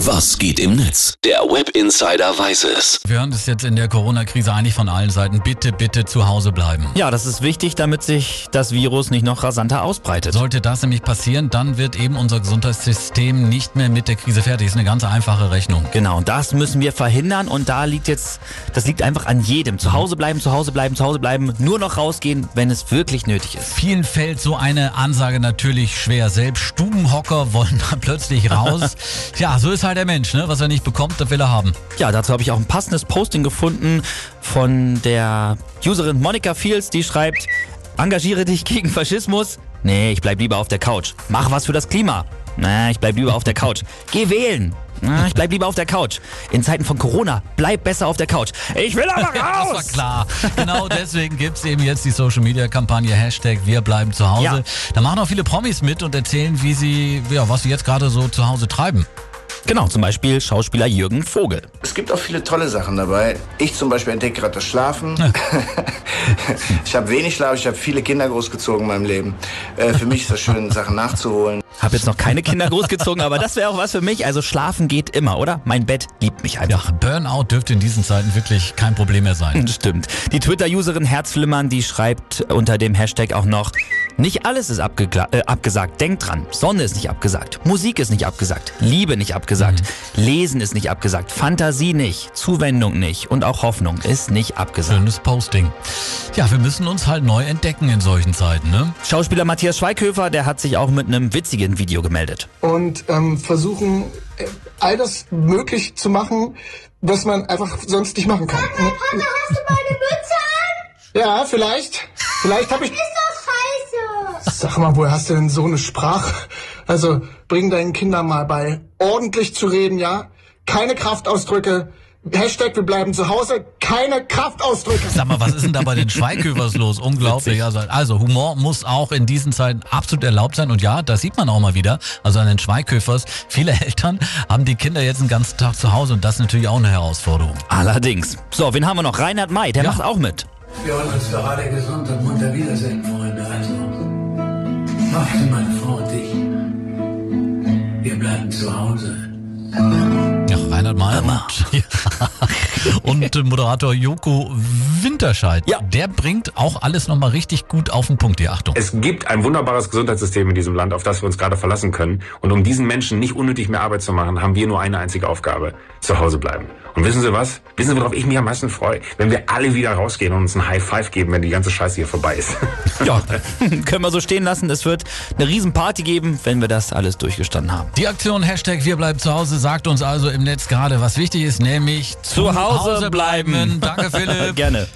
Was geht im Netz? Der Web Insider weiß es. Wir hören das jetzt in der Corona-Krise eigentlich von allen Seiten. Bitte, bitte zu Hause bleiben. Ja, das ist wichtig, damit sich das Virus nicht noch rasanter ausbreitet. Sollte das nämlich passieren, dann wird eben unser Gesundheitssystem nicht mehr mit der Krise fertig. Das ist eine ganz einfache Rechnung. Genau, und das müssen wir verhindern und da liegt jetzt, das liegt einfach an jedem. Zu Hause bleiben, zu Hause bleiben, zu Hause bleiben, nur noch rausgehen, wenn es wirklich nötig ist. Vielen fällt so eine Ansage natürlich schwer. Selbst Stubenhocker wollen da plötzlich raus. ja, so ist halt der Mensch, ne? Was er nicht bekommt, das will er haben. Ja, dazu habe ich auch ein passendes Posting gefunden von der Userin Monica Fields, die schreibt, engagiere dich gegen Faschismus. Nee, ich bleib lieber auf der Couch. Mach was für das Klima. Nee, ich bleib lieber auf der Couch. Geh wählen. Na, ich bleib lieber auf der Couch. In Zeiten von Corona, bleib besser auf der Couch. Ich will aber Das war raus! klar. Genau deswegen gibt's eben jetzt die Social Media Kampagne Hashtag Wir bleiben zu Hause. Ja. Da machen auch viele Promis mit und erzählen, wie sie, ja, was sie jetzt gerade so zu Hause treiben. Genau, zum Beispiel Schauspieler Jürgen Vogel. Es gibt auch viele tolle Sachen dabei. Ich zum Beispiel entdecke gerade das Schlafen. ich habe wenig Schlaf, ich habe viele Kinder großgezogen in meinem Leben. Äh, für mich ist das schön, Sachen nachzuholen. Hab jetzt noch keine Kinder großgezogen, aber das wäre auch was für mich. Also schlafen geht immer, oder? Mein Bett liebt mich einfach. Ja, Burnout dürfte in diesen Zeiten wirklich kein Problem mehr sein. Stimmt. Die Twitter-Userin Herzflimmern, die schreibt unter dem Hashtag auch noch, nicht alles ist äh, abgesagt. Denkt dran. Sonne ist nicht abgesagt. Musik ist nicht abgesagt. Liebe nicht abgesagt. Lesen ist nicht abgesagt. Fantasie nicht. Zuwendung nicht. Und auch Hoffnung ist nicht abgesagt. Schönes Posting. Ja, wir müssen uns halt neu entdecken in solchen Zeiten, ne? Schauspieler Matthias Schweighöfer, der hat sich auch mit einem witzigen Video gemeldet. und ähm, versuchen, äh, all das möglich zu machen, was man einfach sonst nicht machen kann. Hast du meine Mütze an? Ja, vielleicht. Vielleicht habe ich. Sag mal, woher hast du denn so eine Sprache? Also bring deinen Kindern mal bei, ordentlich zu reden, ja? Keine Kraftausdrücke. Hashtag, wir bleiben zu Hause. Keine Kraftausdrücke. Sag mal, was ist denn da bei den Schweighöfers los? Unglaublich. Also, also Humor muss auch in diesen Zeiten absolut erlaubt sein. Und ja, das sieht man auch mal wieder. Also an den Schweighöfers. Viele Eltern haben die Kinder jetzt den ganzen Tag zu Hause und das ist natürlich auch eine Herausforderung. Allerdings. So, wen haben wir noch? Reinhard May, der Ja. macht auch mit. Wir wollen uns doch alle gesund und munter wiedersehen, Freunde. Also, macht meine Frau und ich. Wir bleiben zu Hause. Ja, Reinhard May und, ja, und äh, Moderator Joko Winterscheid. Ja. Der bringt auch alles nochmal richtig gut auf den Punkt. Hier, Achtung. Es gibt ein wunderbares Gesundheitssystem in diesem Land, auf das wir uns gerade verlassen können. Und um diesen Menschen nicht unnötig mehr Arbeit zu machen, haben wir nur eine einzige Aufgabe. Zu Hause bleiben. Und wissen Sie was? Wissen Sie, worauf ich mich am meisten freue? Wenn wir alle wieder rausgehen und uns ein High Five geben, wenn die ganze Scheiße hier vorbei ist. Ja, können wir so stehen lassen. Es wird eine Riesenparty geben, wenn wir das alles durchgestanden haben. Die Aktion Hashtag Wir bleiben zu Hause sagt uns also im Netz gerade, was wichtig ist, nämlich Zu Hause bleiben. Danke, Philipp. Gerne.